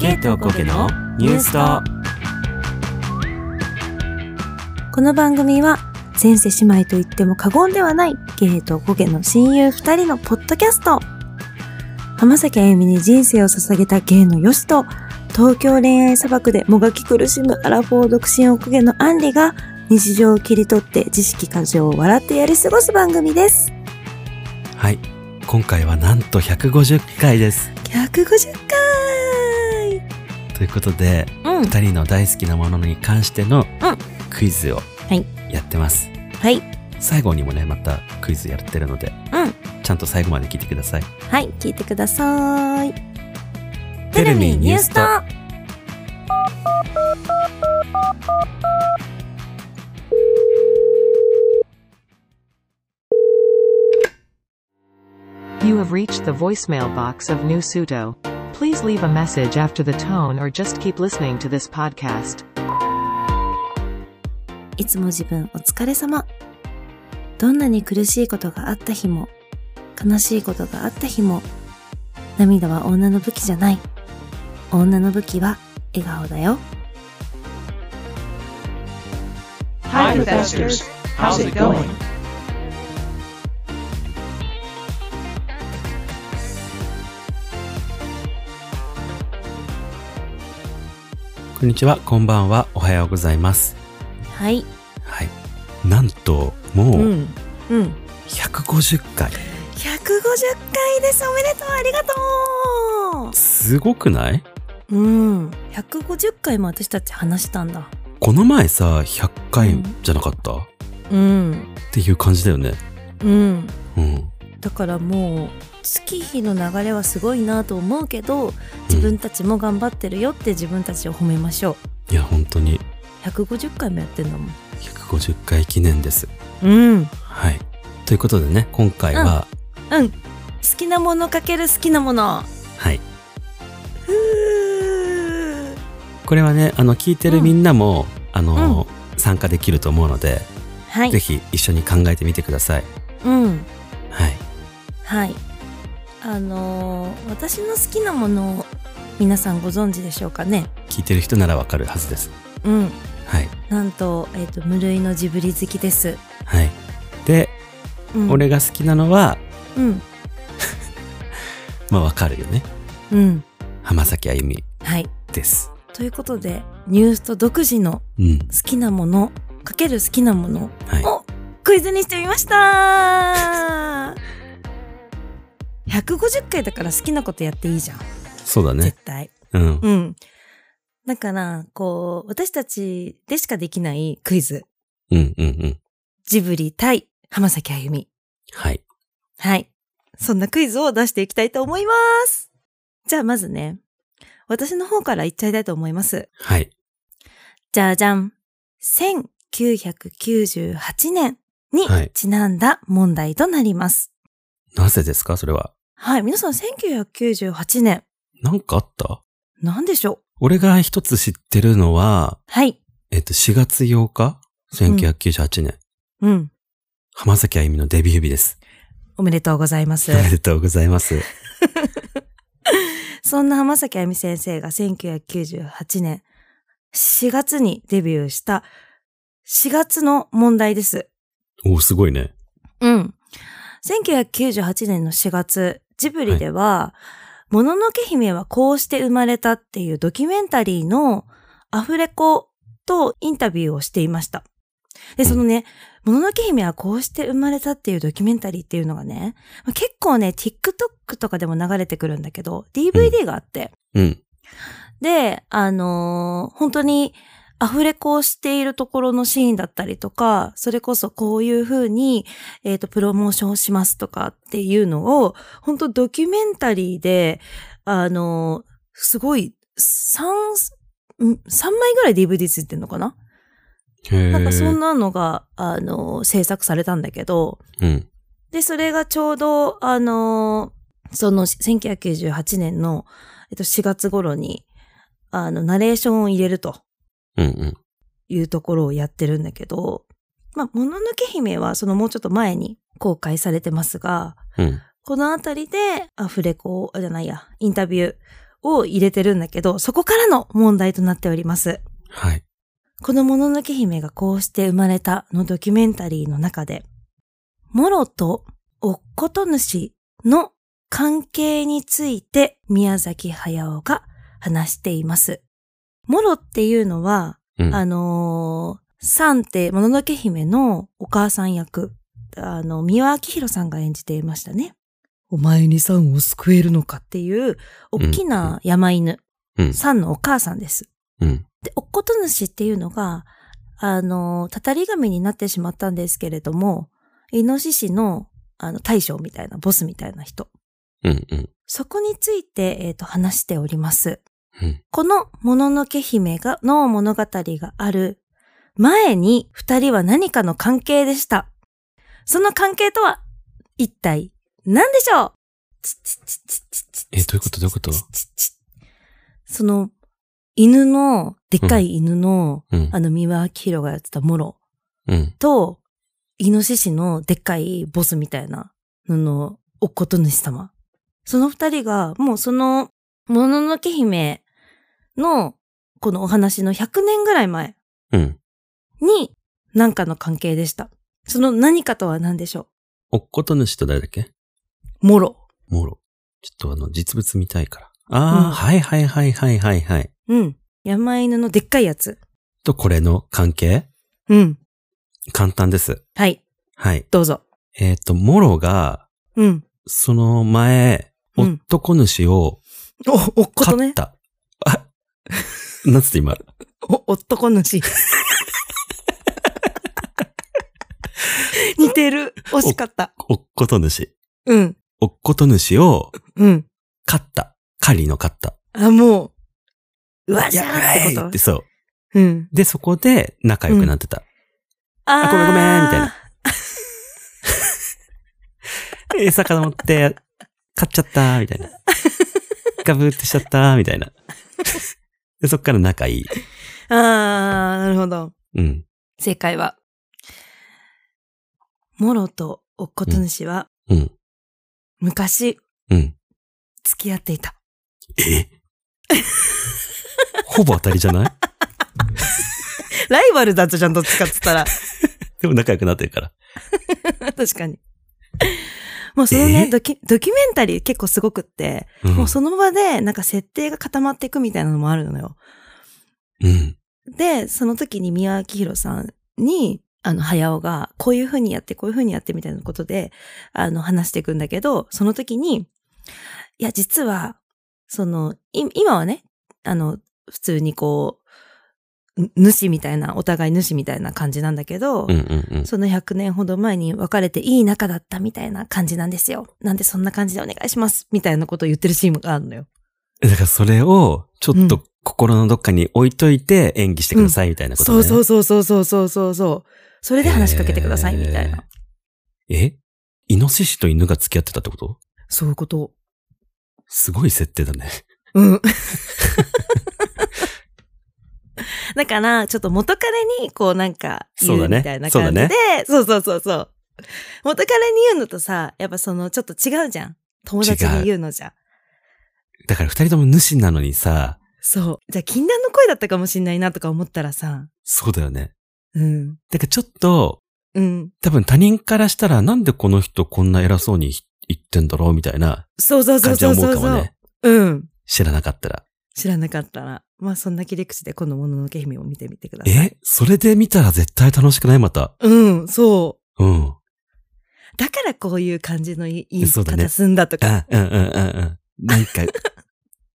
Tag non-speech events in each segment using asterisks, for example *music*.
ケイトコケのニュースと。この番組は前世姉妹と言っても過言ではないゲイとゴゲの親友二人のポッドキャスト。浜崎あゆみに人生を捧げたゲイのヨシと東京恋愛砂漠でもがき苦しむアラフォー独身おこげのアンリが日常を切り取って知識過剰を笑ってやり過ごす番組です。はい。今回はなんと150回です。150回ということでうん。二人の大好きなものに関してのうん。クイズをはい。やってます、はい。最後にもねまたクイズやってるのでうん。ちゃんと最後まで聞いてください。はい聞いてください。テレビニュースと You have reached the voicemail box of New Suto. Please leave a message after the tone or just keep listening to this podcast. いつも自分お疲れ様。どんなに苦しいことがあった日も、悲しいことがあった日も、涙は女の武器じゃない。女の武器は笑顔だよ。Hi, Professors. How's it going? こんにちはこんばんはおはようございますはい。はいなんともううん。うん。150回、150回です。おめでとう。ありがとすごくない？ううん。150回も私たち話したんだ。この前さ100回じゃなかった、っうん。ていう感じだよねうん。うんだからもう、月日の流れはすごいなと思うけど、自分たちも頑張ってるよって自分たちを褒めましょう。いや本当に150回もやってんだもん。150回記念ですうん。はいということでね今回は、うん。好きなものかける好きなもの。はいこれはねあの聞いてるみんなも、あの、参加できると思うので、はいぜ。ひ一緒に考えてみてくださいうん。はいはい。あのー私の好きなものを皆さんご存知でしょうかね？聞いてる人ならわかるはずですうん。はいなんと、えっ、と、無類のジブリ好きです。はいで、うん、俺が好きなのはうん。*laughs* まあわかるよねうん。浜崎あゆみはい。ですということで、ニュースと独自のうん好きなもの、かける好きなものはいをクイズにしてみました *laughs* 150回だから好きなことやっていいじゃん。そうだね絶対。うんうん。だから、こう、私たちでしかできないクイズ。うんうんうんジブリ対浜崎あゆみ。はいはい。そんなクイズを出していきたいと思います。じゃあまずね、私の方から言っちゃいたいと思います。はいじゃじゃん。1998年にはいちなんだ問題となります。なぜですか？それははい、皆さん1998年、なんかあった？何でしょう？俺が一つ知ってるのははい。えっと4月8日？1998年、うん。浜崎あゆみのデビュー日ですおめでとうございますお。めでとうございます *laughs* そんな浜崎あゆみ先生が1998年4月にデビューした4月の問題です。おーすごいねうん。1998年の4月、ジブリでは、もののけ姫はこうして生まれたっていうドキュメンタリーのアフレコとインタビューをしていました。で、そのね、もののけ姫はこうして生まれたっていうドキュメンタリーっていうのがね、まあ結構ね、TikTok とかでも流れてくるんだけど、DVD があって、うんで、あのー本当にアフレコをしているところのシーンだったりとか、それこそこういう風に、えっ、と、プロモーションをしますとかっていうのを、本当ドキュメンタリーで、あのーすごい、三、ん三枚ぐらい DVD ついてんのかな？なんかそんなのが、あのー制作されたんだけど、うん。で、それがちょうど、あのーその1998年の、えっと、4月頃に、あの、ナレーションを入れるというところをやってるんだけど、まあ、もののけ姫はそのもうちょっと前に公開されてますが、うんこのあたりでアフレコ、あじゃないや、インタビューを入れてるんだけど、そこからの問題となっております。はい。このもののけ姫がこうして生まれたのドキュメンタリーの中で、モロとおっこと主の関係について宮崎駿が話しています。モロっていうのは、うん。あのー、サンってもののけ姫のお母さん役、あの、三輪明宏さんが演じていましたね。お前にサンを救えるのかっていう、大きな山犬、うん。サンのお母さんです。うん。で、おっこと主っていうのが、あの、たたり神になってしまったんですけれども、イノシシの、あの、大将みたいな、ボスみたいな人。うん。うん。そこについて、えっ、と、話しております。うん。この、もののけ姫が、の物語がある前に、二人は何かの関係でした。その関係とは、一体、何でしょう？えどういうこと？どういうこと？その、犬の、でっかい犬の、うん。あの、三輪明宏がやってたモロうん。と、イノシシのでっかいボスみたいなのの、おっこと主様。その二人が、もうその、もののけ姫の、このお話の100年ぐらい前うん。に、何かの関係でした。その何かとは何でしょおっこと主と誰だっけ？うモロ。モロ。ちょっとあの、実物見たいから。ああ、うんはいはいはいはいはいはい。うん。山犬のでっかいやつ。と、これの関係？うん。簡単です。はい。はい。どうぞ。えっ、と、モロが、うん。その前、うん男主をお、おっことね。飼った。あ、*laughs* なんつって今。お、男主。*laughs* 似てる。惜しかった。おっこと主。うん。おっこと主をうん。飼った。狩りの飼った。あ、もう、うわしゃーってこやーいってそう。とうん。で、そこで仲良くなってた。あごめんごめんみたいな。*laughs* 餌かと思って、買っちゃった、みたいな。ガブってしちゃった、みたいな。で、そっから仲いい。*laughs* あー、なるほど。うん。正解は、モロとおっこと主は、うん。昔、うん。付き合っていた。え？ほぼ当たりじゃない？*laughs* ライバルだったじゃん、どっちかっつったら。*laughs* でも仲良くなってるから。確かに。もうそのね、え？ドキ、ドキュメンタリー結構すごくって、うん。もうその場でなんか設定が固まっていくみたいなのもあるのよ。うん。で、その時に宮脇宏さんに、あの、早尾が、こういう風にやって、こういう風にやってみたいなことで、あの、話していくんだけど、その時に、いや、実は、その、い今はね、あの、普通にこう、ぬ主みたいな、お互い主みたいな感じなんだけど、その100年ほど前に別れていい仲だったみたいな感じなんですよ。なんでそんな感じでお願いします、みたいなことを言ってるシーンがあるのよ。だからそれを、ちょっと心のどっかに置いといて演技してください、みたいなこと、ねうんうん、そうそうそうそうそうそうそう。それで話しかけてください、みたいな。え？イノシシと犬が付き合ってたってこと？そういうこと。すごい設定だね。うん。*laughs* *laughs* だから、ちょっと元彼に、こうなんか、言そうだねうみたいな感じで、そうそうそうそう。元彼に言うのとさ、やっぱその、ちょっと違うじゃん。友達に言うのじゃ。だから二人とも主なのにさ、そう。じゃあ、禁断の声だったかもしんないなとか思ったらさ、そうだよね。うん。だからちょっと、うん。多分他人からしたらなんでこの人こんな偉そうに言ってんだろうみたいなそうそうそうそうそうそう。思うかもね。うん。知らなかったら。知らなかったら。まあ、そんな切り口で今度、もののけ姫を見てみてください。え？それで見たら絶対楽しくない？また。うん、そう。うん。だからこういう感じの言い言いそうだね方すんだとか。あ、うんうんうんうん。なんか、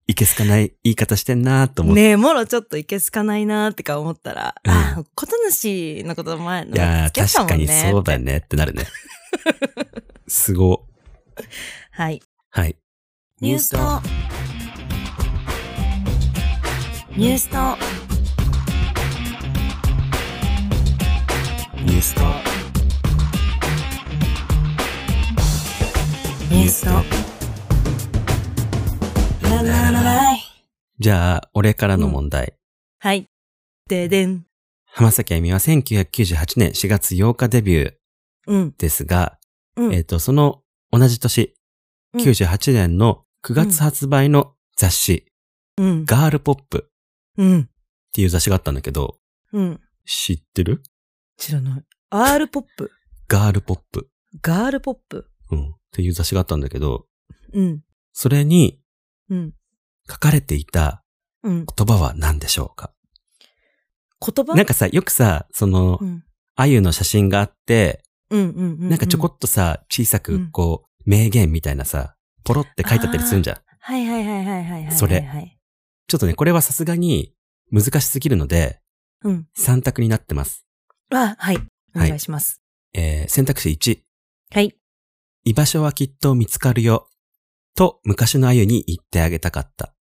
いけすかない言い方してんなと思って。ねえ、もろちょっといけすかないなーってか思ったら、うんあ、こと主のこと前のいやー、確かにそうだねってなるね。*laughs* すご。はい。はい。ニュースと、ニュースと、ニュースと、ニュースと、ラララライ。じゃあ、俺からの問題。はい。ででん。浜崎あゆみは1998年4月8日デビューうん。ですが、うん。えっ、と、その同じ年、うん98年の9月発売の雑誌、うん。ガールポップっうん。ていう雑誌があったんだけど、うん。知ってる？知らない。R ポップ。ガールポップ。ガールポップ？うん。っていう雑誌があったんだけど、うん。それにうん。書かれていたうん。言葉は何でしょうか？言葉？なんかさ、よくさ、そのう、ん。あゆの写真があって、うんうんうんうん。なんかちょこっとさ、小さくうんこう、名言みたいなさ、ポロって書いてあったりするんじゃん。はいはいはいはいはいはい。それはい。ちょっとね、これはさすがに難しすぎるので、うん。3択になってます。あ、はい。おはい願いします。えー、選択肢1、はい。居場所はきっと見つかるよ、と昔のあゆに言ってあげたかった。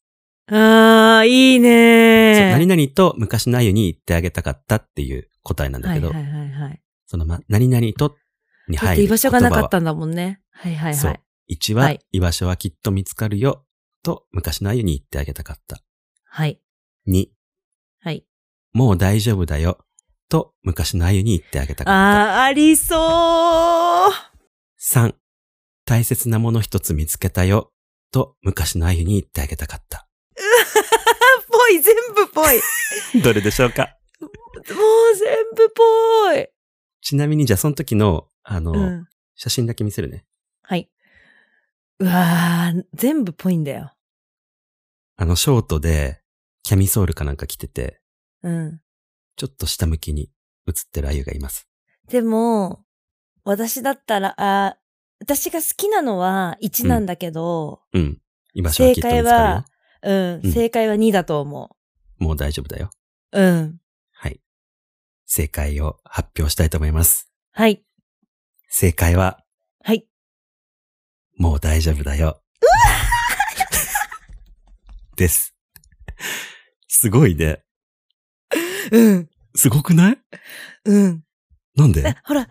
あー、いいそうね何々と昔のあゆに言ってあげたかったっていう答えなんだけど、はいはいはいはい。そのま、何々とに入るて居場所がなかったんだもんね。はいはいそうはい。1は、はい居場所はきっと見つかるよ、と昔のあゆに言ってあげたかった。はい。2、はい。もう大丈夫だよ、と昔のあゆに言ってあげたかった。あー、ありそう3、大切なもの一つ見つけたよ、と昔のあゆに言ってあげたかった。*laughs* ぽい、全部ぽい。も *laughs* どれでしょうか？う全部ぽい。ちなみにじゃあその時の、あの、うん。写真だけ見せるね。はい。うわー、全部ぽいんだよ。あの、ショートで、キャミソールかなんか着てて、うん。ちょっと下向きに写ってるあゆがいます。でも、私だったら、あー私が好きなのは1なんだけど、うん。居場所はきっと見つかるよ。うん、うん正解は2だと思もう大丈夫だよ。う。うん。はい。正解を発表したいと思います。はい。正解は、はい。もう大丈夫だよ。です。すごいね。うん。すごくない？うん。なんで？えほら、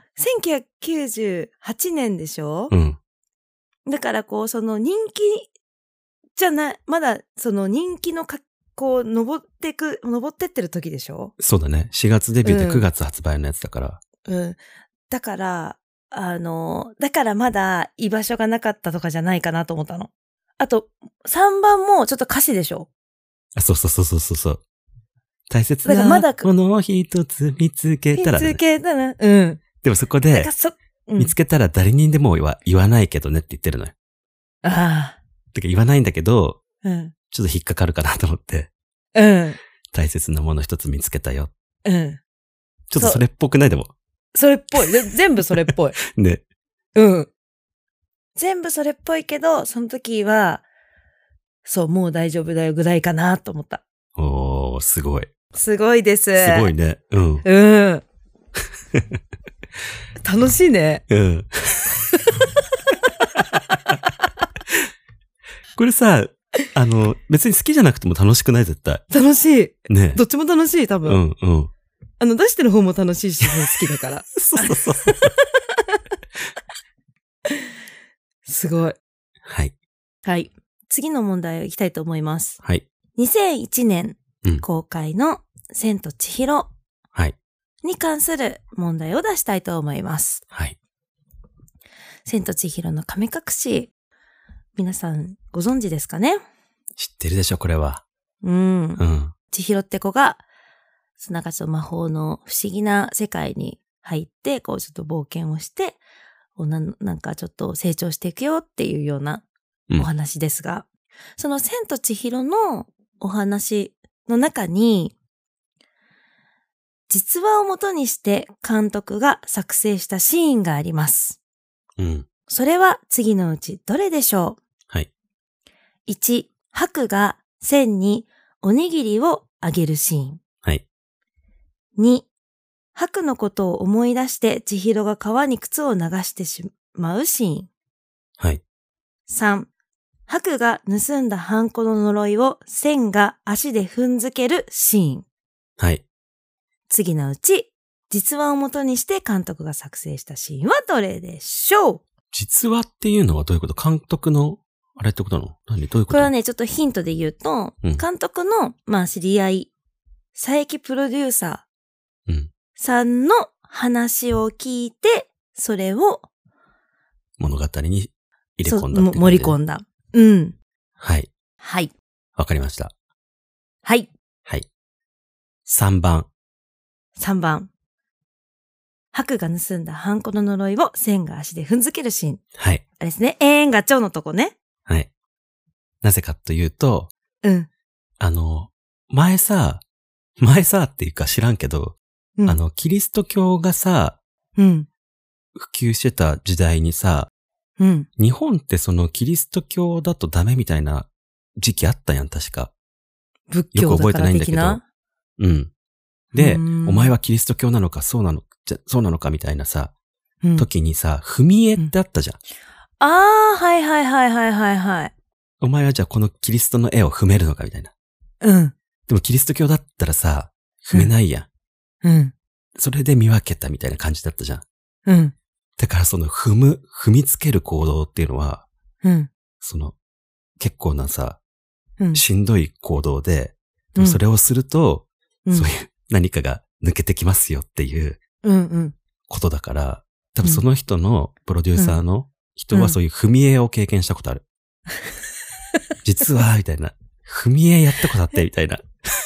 1998年でしょ、うん。だからこう、その人気じゃない、まだその人気のか、こう、登ってく、登ってってる時でしょ？そうだね。4月デビューでうん9月発売のやつだから。うん。だから、あの、だからまだ居場所がなかったとかじゃないかなと思ったの。あと、3番もちょっと歌詞でしょ？あ、そうそうそうそうそうそう。大切なものを一つ見つけたら、見つね、けたら、うん。でもそこでうん見つけたら誰にでも言わ言わないけどねって言ってるのよ。あてか言わないんだけど、あ、うん。ちょっと引っかかるかなと思って、うん。大切なもの一つ見つけたよ。うん。ちょっとそれっぽくない？でも。それっぽい。で全部それっぽい。*laughs* ね。うん。全部それっぽいけど、その時は、そう、もう大丈夫だよぐらいかなと思った。おー、すごい。すごいです。すごいね。うん。うん。*laughs* 楽しいね。うん。これさ、あの、別に好きじゃなくても楽しくない絶対。楽しい。ね。どっちも楽しい、多う分。ん、うん。あの、出してる方も楽しいし、好きだから。*laughs* そうそうそう。*laughs* すごい。はい。はい。次の問題をいきたいと思います。はい。2001年うん公開の千と千尋はい。に関する問題を出したいと思います。はい。千と千尋の神隠し、皆さんご存知ですかね？知ってるでしょ、これは。うん。うん。千尋って子が、そのなんかち魔法の不思議な世界に入って、こうちょっと冒険をして、こうなんなんかちょっと成長していくよっていうようなうんお話ですが、その千と千尋のお話の中に、実話をもとにして監督が作成したシーンがあります。うん。それは次のうちどれでしょう？はい。1、白が千におにぎりをあげるシーン。はい。2、白のことを思い出して千尋が川に靴を流してしまうシーン。はい。3、白が盗んだハンコの呪いを千が足で踏んづけるシーン。はい。次のうち、実話をもとにして監督が作成したシーンはどれでしょう？実話っていうのはどういうこと？監督の、あれってことなの？何？どういうこと？これはね、ちょっとヒントで言うと、うん監督の、まあ、知り合い、佐伯プロデューサーうん。さんの話を聞いて、それを、物語に入れ込んだ盛り込んんだ。うん。はい。はい。わかりました。はい。はい。3番。3番。白が盗んだハンコの呪いを線が足で踏んづけるシーン。はい。あれですね。永遠ガチョウのとこね。はい。なぜかというと、うん。あの、前さ、前さっていうか知らんけど、うんあの、キリスト教がさ、うん。普及してた時代にさ、うん。日本ってそのキリスト教だとダメみたいな時期あったやん、確か。仏よく覚えてないんだけど。うん。で、うんお前はキリスト教なのか、そうなの、じゃ、そうなのかみたいなさ、うん、時にさ、踏み絵ってあったじゃん。ああ、はいはいはいはいはいはい。お前はじゃあこのキリストの絵を踏めるのかみたいな。うん。でもキリスト教だったらさ、踏めないやん。うん。それで見分けたみたいな感じだったじゃん。うん。だからその踏む、踏みつける行動っていうのは、うん。その、結構なさ、うん。しんどい行動で、でうんもそれをすると、うんそういう何かが抜けてきますよっていううんうん。ことだから、多分その人のプロデューサーの人うんはそういう踏み絵を経験したことある。*laughs* 実は、みたいな。踏み絵やったことあって、みたいな。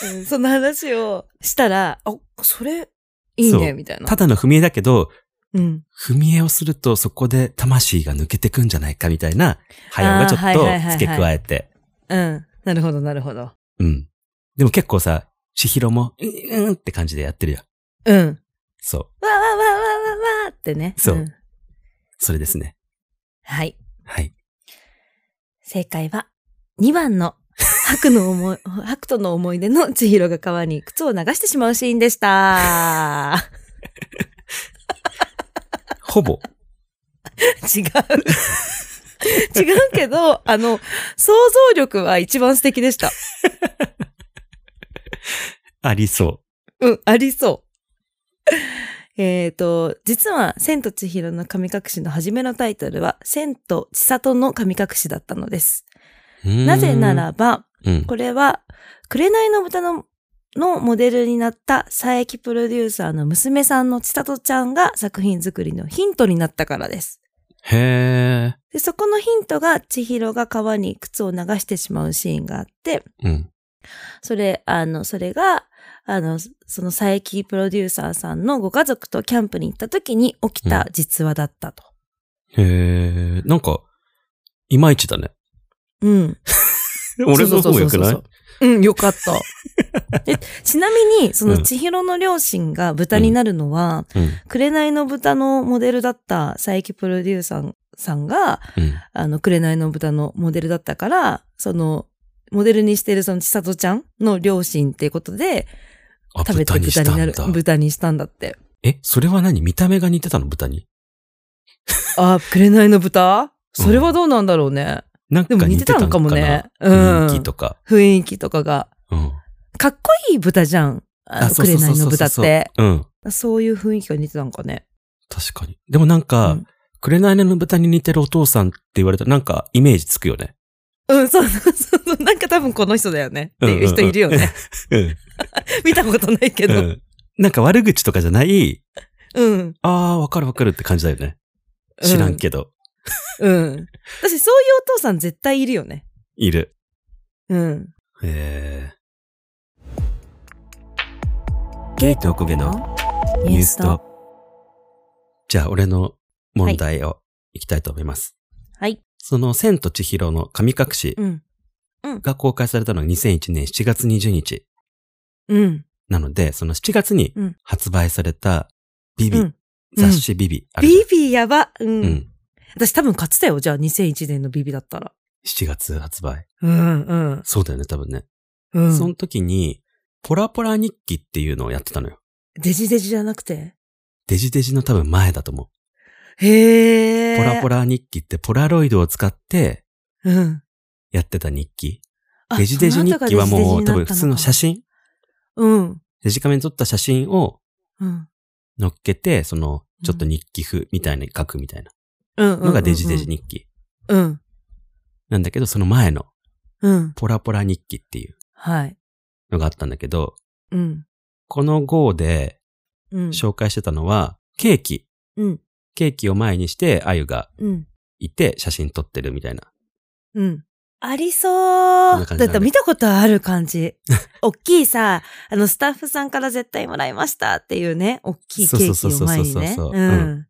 うんその話をしたら、あ、それ、いいね、みたいな。ただの踏み絵だけど、うん。踏み絵をするとそこで魂が抜けてくんじゃないかみたいな、早尾がちょっと付け加えて。うん。なるほど、なるほど。うん。でも結構さ、千尋も、うん、うんって感じでやってるやん。うん。そう。わわわわわわわってね。そうんそれですね。はい。はい。正解は、2番の、白の思い、*laughs* 白との思い出の千尋が川に靴を流してしまうシーンでした。*laughs* ほぼ。*laughs* 違う。*laughs* 違うけど、あの、想像力は一番素敵でした。*laughs* ありそうん、ありそう。えっと、実は、千と千尋の神隠しの初めのタイトルは、千と千里の神隠しだったのです。なぜな、らば、うん。これは、紅の豚ののモデルになった佐伯プロデューサーの娘さんの千里ちゃんが作品作りのヒントになったからです。へで、そこのヒントが千尋が川に靴を流してしまうシーンがあって、ー。うん。それ、あの、それが、あの、その佐伯プロデューサーさんのご家族とキャンプに行った時に起きた実話だったと。へー。なんか、いまいちだね。うん。*laughs* 俺の方がよくない？うん、よかった。*laughs* でちなみに、その千尋の両親が豚になるのは、うん。紅の豚のモデルだった佐伯プロデューサーさんが、うん。あの、紅の豚のモデルだったから、その、モデルにしてるその千里ちゃんの両親っていうことで、あ、食べて豚になる。豚にしたんだって。え、それは何？見た目が似てたの豚に？あ、紅の豚？それはどうなんだろうね。なんか似てたのかもねうん雰囲気とか。雰囲気とかが。うん。かっこいい豚じゃん。あの紅の豚って。うん。そういう雰囲気が似てたのかね。確かに。でもなんか、うん紅の豚に似てるお父さんって言われたらなんかイメージつくよね。うん、そうそうそう。なんか多分この人だよね。っていう人いるよね。うん。*laughs* 見たことないけど。うん。なんか悪口とかじゃない、うん。ああ、わかるわかるって感じだよね。知らんけど。うん。私、そういうお父さん絶対いるよね。いる。うん。へえ。ゲイとおこげのニュースと。じゃあ、俺の問題をいきたいと思います。はい。その、千と千尋の神隠しうん。が公開されたのが2001年7月20日。うん。なので、その7月にうん発売されたビビ、うん雑誌ビビビビやば。うん。うん。私多分勝ってたよ。じゃあ2001年のビビだったら。7月発売。うん、うん。そうだよね、多分ね。うん。その時に、ポラポラ日記っていうのをやってたのよ。デジデジじゃなくて？デジデジの多分前だと思う。へえ。ポラポラ日記ってポラロイドを使ってうん。やってた日記。あデジデジ日記はもう多分普通の写。真うん。デジカメに撮った写真をうん。乗っけて、その、ちょっと日記風みたいに書くみたいな。のがデジデジ。日記。うん。なんだけど、その前のうん。ポラポラ日記っていうはい。のがあったんだけど、うん。この号でうん。紹介してたのは、ケーキ。うん。ケーキを前にして、あゆがうん。いて写真撮ってるみたいなうん。ありそう。だって見たことある感じ。*laughs* 大きいさ、あの、スタッフさんから絶対もらいましたっていうね、大きいケーキを前にね。そうそうそうそうそうう。うん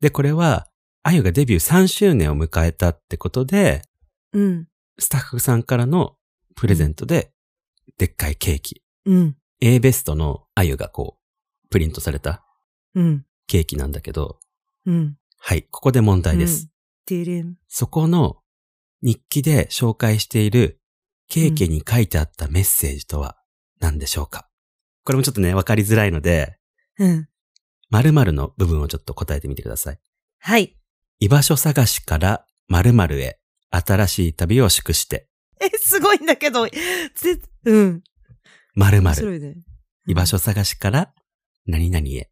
で、これは、あゆがデビュー3周年を迎えたってことで、うん。スタッフさんからのプレゼントで、でっかいケーキ。うん。A ベストのあゆがこう、プリントされたうん。ケーキなんだけど、うん。はい、ここで問題です。うん。そこの日記で紹介しているケーキに書いてあったメッセージとは何でしょうか、これもちょっとね、わかりづらいので、うん。〇〇の部分をちょっと答えてみてください。はい。居場所探しから〇〇へ新しい旅を祝して、え、すごいんだけど、ぜ、うん。〇面〇。ね。居場所探しから何々へ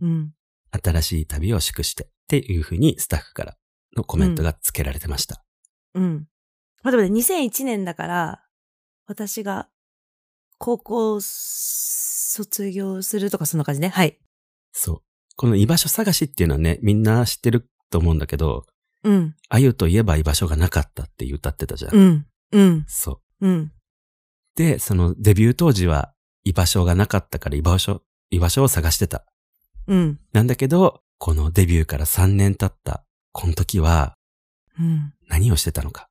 うん。新しい旅を祝してっていうふうにスタッフからのコメントが付けられてました。うん。まあ、でもね、2001年だから、私が高校卒業するとかそんな感じね。はい。そう。この居場所探しっていうのはね、みんな知ってると思うんだけど、うん。あゆといえば居場所がなかったって歌ってたじゃん。うん。うん。そう。うん。で、そのデビュー当時は居場所がなかったから居場所、居場所を探してた。うん。なんだけど、このデビューから3年経った、この時はうん。何をしてたのか。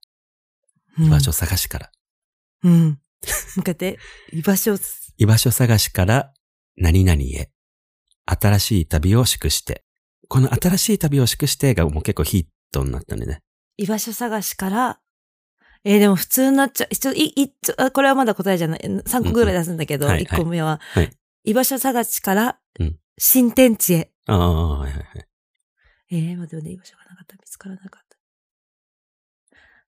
居場所探しから。うん。向かって、居場所、*laughs* 居場所探しから何々へ。新しい旅を祝して。この新しい旅を祝してがもう結構ヒットになったんでね。居場所探しから、えーでも普通になっちゃう。ちょ、い、い、ちょあこれはまだ答えじゃない。3個ぐらい出すんだけど、うんうんはい1個目は、はい居場所探しからうん、新天地へ。ああ、はいはいはい。えー、待ってね、居場所がなかった。見つからなかった。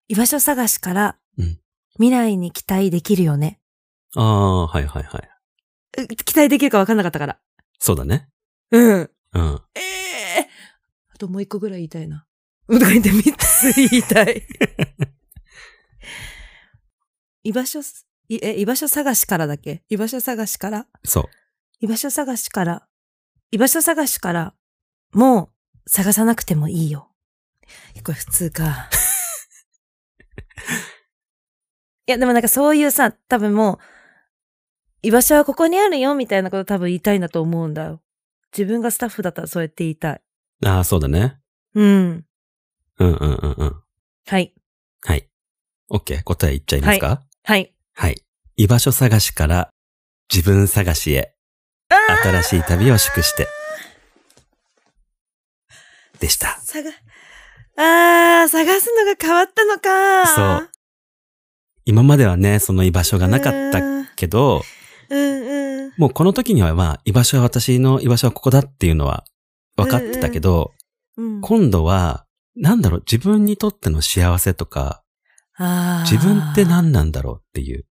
居場所探しから、うん未来に期待できるよね。ああ、はいはいはい。う期待できるか分かんなかったから。そうだね。うん。ともう一個ぐらい言いたいな。うんとか言って三つ言いたい。居場所え、居場所探しからだっけ？居場所探しから？そう。居場所探しから？居場所探しから？もう探さなくてもいいよ。これ普通か。*laughs* いや、でもなんかそういうさ、多分もう、居場所はここにあるよみたいなこと多分言いたいんだと思うんだよ。自分がスタッフだったらそうやって言いたい。ああ、そうだね。うん。うんうんうんうん。はい。はい。OK。答え言っちゃいますか？はい。はい。居場所探しから自分探しへ新しい旅を祝して。でした。探、あー、探すのが変わったのか。そう。今まではね、その居場所がなかったうんけど、うんうん。もうこの時にはまあ、居場所は私の居場所はここだっていうのは分かってたけど、うん、今度は、なんだろう、自分にとっての幸せとか、自分って何なんだろうっていう、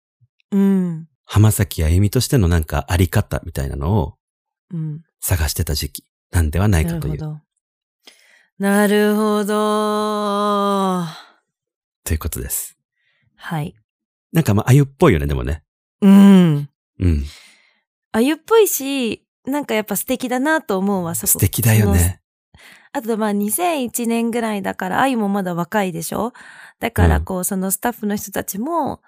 うん。浜崎あゆみとしてのなんかあり方みたいなのをうん。探してた時期なんではないなかという、るほど。なるほど。ということです。はい。なんかまあ、あゆっぽいよね、でもね。うん。うん。あゆっぽいし、なんかやっぱ素敵だなと思うわ、そこ。素敵だよね。あとまあ2001年ぐらいだから、あゆもまだ若いでしょ？だからこう、そのスタッフの人たちも、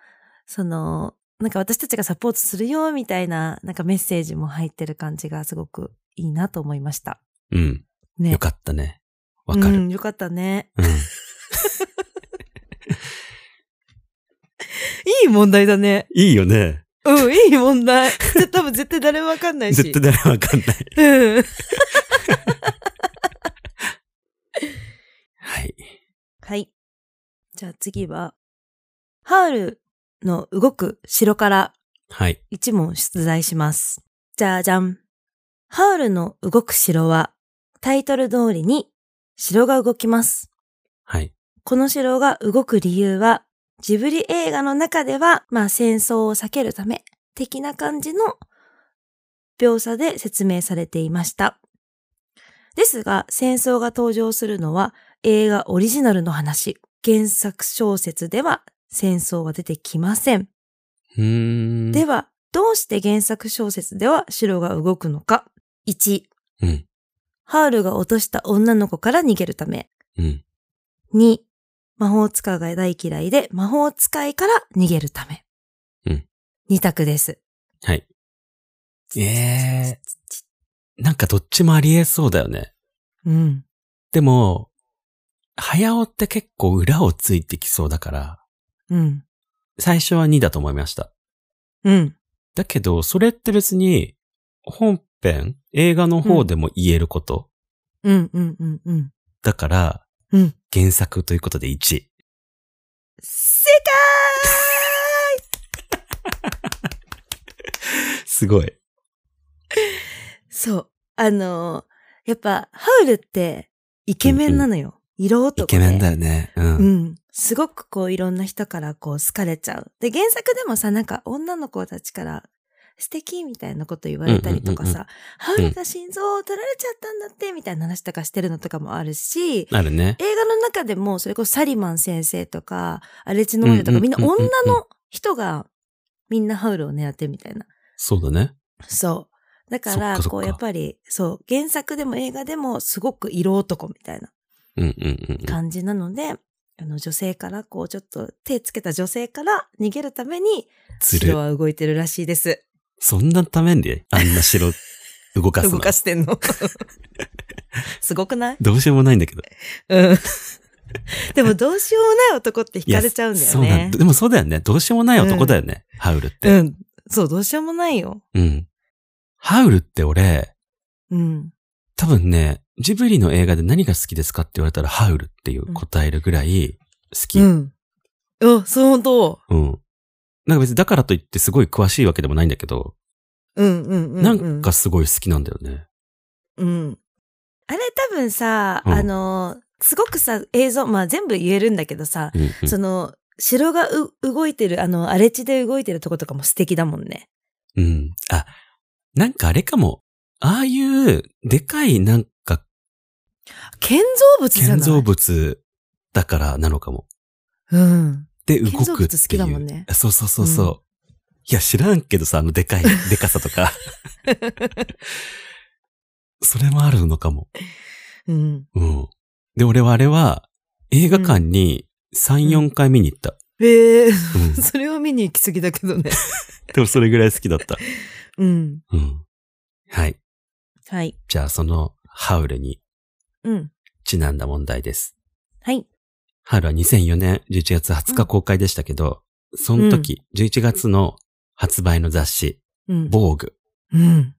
その、なんか私たちがサポートするよ、みたいな、なんかメッセージも入ってる感じがすごくいいなと思いました。うん。ね。よかったね。わかる。うん、よかったね。うん。*laughs* いい問題だね。いいよね。うん、いい問題。*laughs* 多分絶対誰もわかんないし。絶対誰もわかんない。うん。はい。はい。じゃあ次は、ハールの動く城からはい。一問出題します。じゃじゃん。ハウルの動く城は、タイトル通りに城が動きます。はい。この城が動く理由は、ジブリ映画の中では、まあ戦争を避けるため、的な感じの描写で説明されていました。ですが、戦争が登場するのは映画オリジナルの話。原作小説では戦争は出てきません。ん。では、どうして原作小説では城が動くのか ?1、うん。ハウルが落とした女の子から逃げるため。うん。2、魔法使いが大嫌いで、魔法使いから逃げるため。うん。二択です。はい。ええ *laughs* なんかどっちもありえそうだよね。うん。でも、早尾って結構裏をついてきそうだから、うん。最初は2だと思いました。うん。だけど、それって別に、本編、映画の方でも言えること。うん。うん。うん。うん。だから、うん。原作ということで1。正すごい。解そう。あのーやっぱ、ハウルって、イケメンなのよ。色男で。イケメンだよね。うん。うん。すごくこういろんな人からこう好かれちゃう。で、原作でもさ、なんか女の子たちから素敵みたいなこと言われたりとかさ、ハウルが心臓を取られちゃったんだってみたいな話とかしてるのとかもあるし、あるね。映画の中でもそれこそサリマン先生とか、アレチノーレとかみんな女の人がみんなハウルを狙ってるみたいな。そうだね。そう。だから、こうやっぱり、そう、原作でも映画でもすごく色男みたいなうんうんうんうん。感じなので、あの女性から、こうちょっと手つけた女性から逃げるために、ずる。城は動いてるらしいです。そんなためにあんな城 *laughs* 動かすの？動かしてんの？*laughs* すごくない？どうしようもないんだけど。うん。でもどうしようもない男って惹かれちゃうんだよいやそうなんね。でもそうだよね。どうしようもない男だよね。ハウルって。うん。そう、どうしようもないよ。うん。ハウルって俺、うん。多分ね、ジブリの映画で何が好きですかって言われたらハウルっていう答えるぐらい好き。ううん。ん。あ、そう本当なんか別にだからといってすごい詳しいわけでもないんだけど、うんうんうん、うん。なんかすごい好きなんだよね。うん。あれ多分さ、うんあの、すごくさ、映像、まあ全部言えるんだけどさ、うんうんその、城がう動いてる、あの、荒れ地で動いてるとことかも素敵だもんね。うん。あ、なんかあれかも。ああいう、でかいなんか建造物じゃない建造物だからなのかも。うん。で、動くっていう。建造物好きだもんねそうそうそうそう。いや、知らんけどさ、あのでかい、*laughs* でかさとか。それもあるのかも。うん。うん。で、俺はあれは、映画館に3、4回見に行った。ええうん。*laughs* それは見に行き過ぎだけどね。*laughs* でもそれぐらい好きだった。うん。うん。はい。はい。じゃあ、その、ハウルにうん。ちなんだ問題です。はい。ハウルは2004年11月20日公開でしたけど、その時、11月の発売の雑誌、うん。防具うん。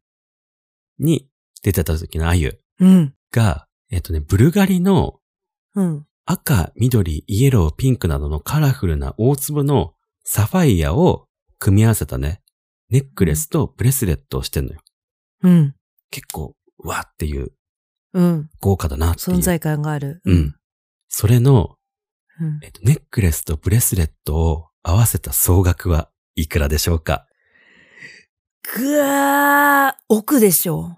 に出てた時のあゆうん。が、えっとね、ブルガリのうん。赤、緑、イエロー、ピンクなどのカラフルな大粒のサファイアを組み合わせたね、ネックレスとブレスレットをしてんのよ。うん。結構、うわっていううん。豪華だなっていう。存在感がある。うん。。それの、うん。えっと、ネックレスとブレスレットを合わせた総額はいくらでしょうか？ぐわー、奥でしょ。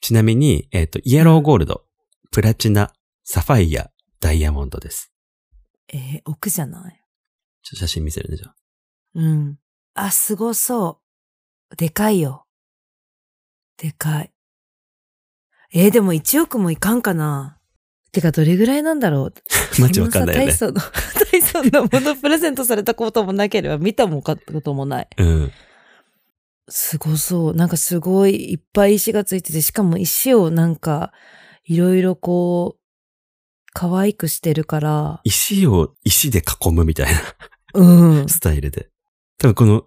ちなみに、えっと、イエローゴールド、プラチナ、サファイア、ダイヤモンドです。えー、奥じゃない？ちょ写真見せるね、じゃあ。うん。あ、すごそう。でかいよ。でかい。えーでも1億もいかんかな。てか、どれぐらいなんだろう？マジわかんないよね。そんなさ大層な、大層なものプレゼントされたこともなければ見たもんかこともない。うん。すごそう。なんかすごいいっぱい石がついてて、しかも石をなんか、いろいろこう、可愛くしてるから、石を石で囲むみたいなうん。スタイルで。多分この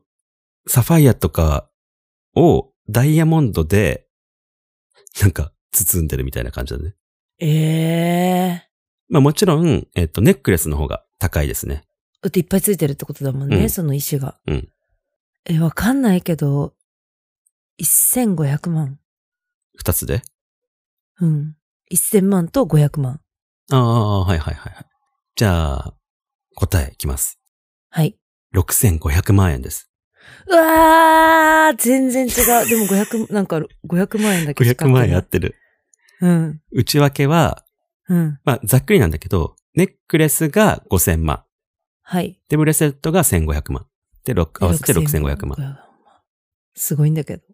サファイアとかをダイヤモンドでなんか包んでるみたいな感じだね。ええまあもちろん、えっ、と、ネックレスの方が高いですね。だっていっぱいついてるってことだもんね、うんその石が。うんえ、わかんないけど、1500万。二つで？うん。1000万と500万。ああ、はいはいはいはい。じゃあ、答えいきます。はい。6500万円です。うわー全然違う。でも500、なんか500万円だけしか500万円合合ってる。うん。内訳は、うん。まあざっくりなんだけど、ネックレスが5000万。はい。で、ブレスレットが1500万。で、ろ合わせて6500万。。すごいんだけど。*laughs*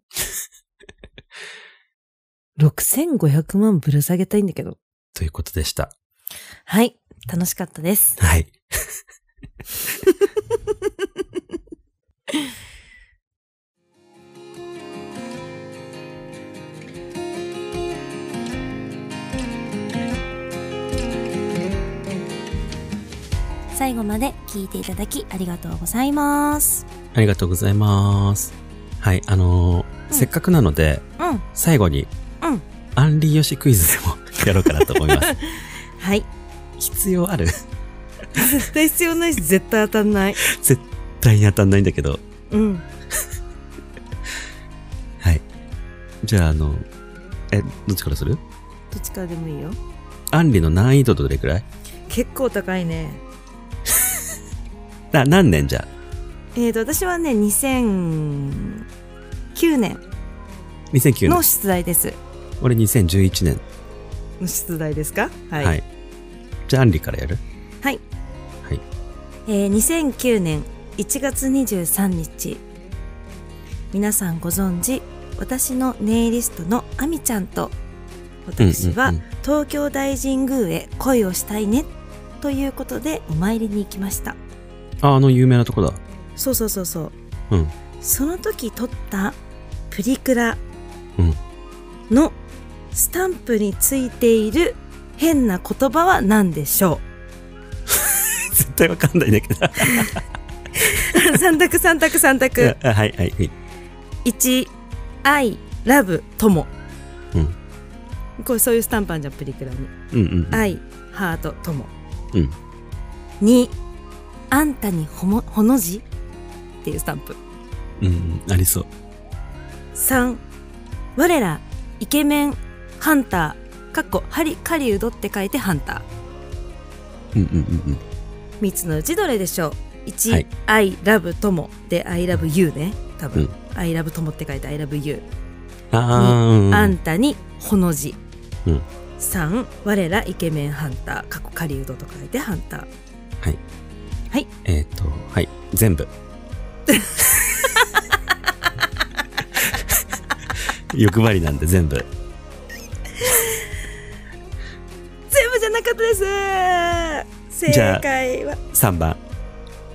6500万ぶら下げたいんだけど。ということでした。はい。楽しかったです。はい。*laughs* 最後まで聞いていただきありがとうございます。ありがとうございます。はい、あのーうんせっかくなので、うん。最後に、うんアンリーヨシクイズでもやろうかなと思います。*laughs* はい。必要ある？絶対必要ないし、絶対当たんない。*laughs* 絶対に当たんないんだけど。うん。*laughs* はい。じゃあ、あの、え、どっちからする？どっちからでもいいよ。アンリの難易度どれくらい？結構高いね。な、何年じゃ？えーと、私はね、2009年 ?2009 の年。出題です。俺2011年。の出題ですか？はい。はい。じゃあ、アンリからやる？はい。はい。えー2009年1月23日皆さんご存知私のネイリストのアミちゃんと私は東京大神宮へ恋をしたいねということでお参りに行きましたあ、あの有名なとこだ。そうそうそうそううん。その時撮ったプリクラうんのスタンプについている変な言葉は何でしょ *laughs* 絶対わかんないんだけど。う *laughs* 三択三択三択 *laughs* あはい、はい、はい。1 I love 友うん。これそういうスタンプあんじゃんプリクラにうんうんうん。I ハート友うん。2あんたにほもほの字？っていうスタンプ。うんうん。ありそう。3我らイケメンハンターかっこハリ狩人って書いてハンタうんうんうんうん。ー3つのうちどれでしょう？1、はい。I love 友で I love you ね。多分、うん。I love 友って書いて I love you あ。あんたにほの字、うん。3我らイケメンハンター過去狩人と書いてハンターはい。はい。えっ、と、はい。全部。*laughs* 欲張りなんで全部。全部じゃなかったです正解は3番。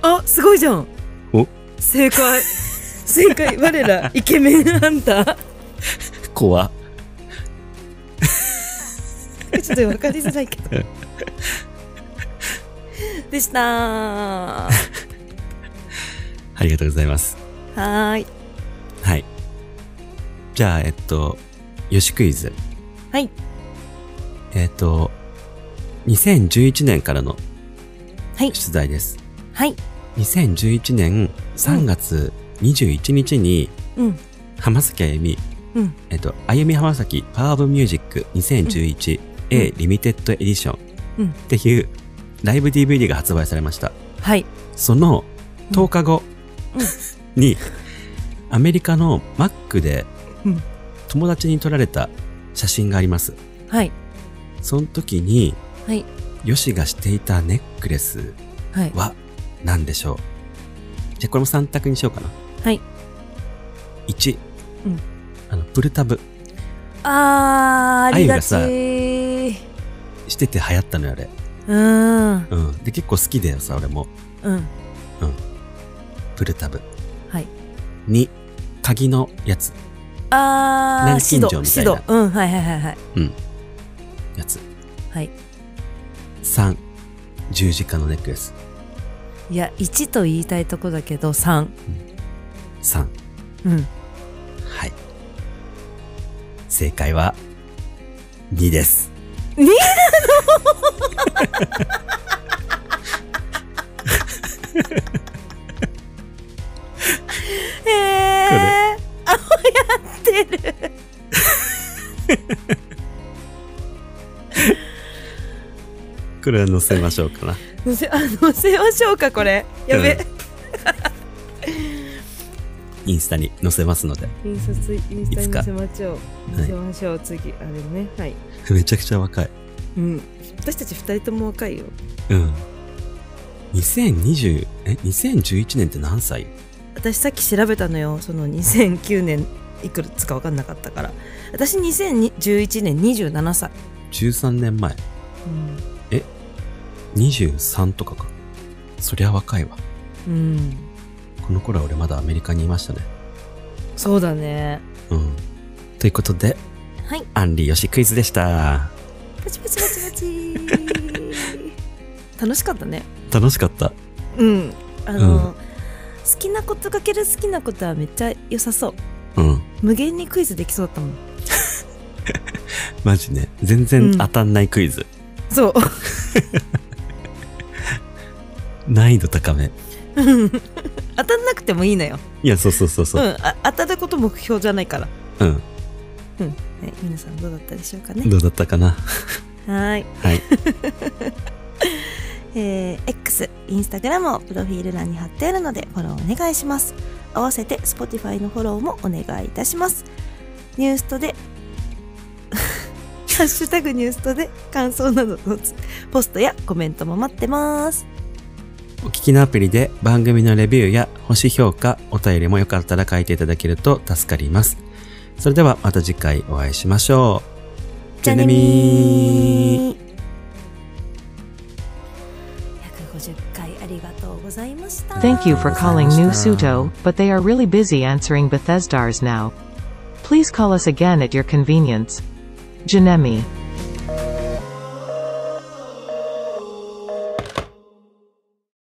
あすごいじゃんお正解正解 *laughs* 我らイケメンハンター怖っ *laughs* ちょっと分かりづらいけどでした。は *laughs* ありがとうございます。ーい。はい。じゃあ、えっと、よしクイズ。はい。えっと、2011年からのはい。出題です。はい。2011年3月21日に、うん。浜崎あゆみ、うん。えっと、あゆみ浜崎パワーオブミュージック 2011A リミテッドエディションうん。っていうライブ DVD が発売されました。はい。その10日後うん。に、アメリカのマックでうん。友達に撮られた写真があります。はい。その時に、はい。ヨシがしていたネックレスはい。は何でしょう？じゃあこれも3択にしようかな。はい。1、うん。あの、プルタブ。あーありがちあうしてて流行ったのよ、あれ。うん。で、結構好きだよさ、俺も。うんプルタブ。はい2、鍵のやつ。あー南京錠みたいなうんはいはいはいはいやつ。はい3、十字架のネックレス。いや1と言いたいとこだけど3 3。うんはい。正解は、2です。2へえあやってる。これは載せましょうかな。載せあ載せましょうかこれ。やべ、*laughs* インスタに載せますので。印刷インスタに載せましょう。載せましょう、次あれね。はい *laughs* めちゃくちゃ若い。うん私たち二人とも若いようん。2020、え、2011年って何歳？私さっき調べたのよその2009年いくつか分かんなかったから私2011年27歳、?13 年前。うん、23とかか。そりゃ若いわ。うん。この頃は俺まだアメリカにいましたね。そうだね。うん。ということで、はい。アンリーよしクイズでした。パチパチパチパチ。*laughs* 楽しかったね。楽しかった。うん。あの、うん好きなことかける好きなことはめっちゃ良さそう。うん。無限にクイズできそうだったもん。*laughs* マジね。全然当たんないクイズ。そう。*laughs* 難易度高め。当たんなくてもいいのよ。いや、そうそうそうそうう。ん。あ当たること目標じゃないから。うん。うん。はい。皆さんどうだったでしょうかね？どうだったかな？はい。はい。*laughs* えー、X、インスタグラムをプロフィール欄に貼ってあるのでフォローお願いします。合わせて Spotify のフォローもお願いいたします。ニュースとで、*laughs* ハッシュタグニュースとで感想などのつポストやコメントも待ってます。お聞きのアプリで番組のレビューや星評価、お便りもよかったら書いていただけると助かります。それではまた次回お会いしましょう。じゃあねみー。 150回ありがとうございました。 Thank you for calling New Understand. Suto, but they are really busy answering Bethesdars now. Please call us again at your convenience. Janemi.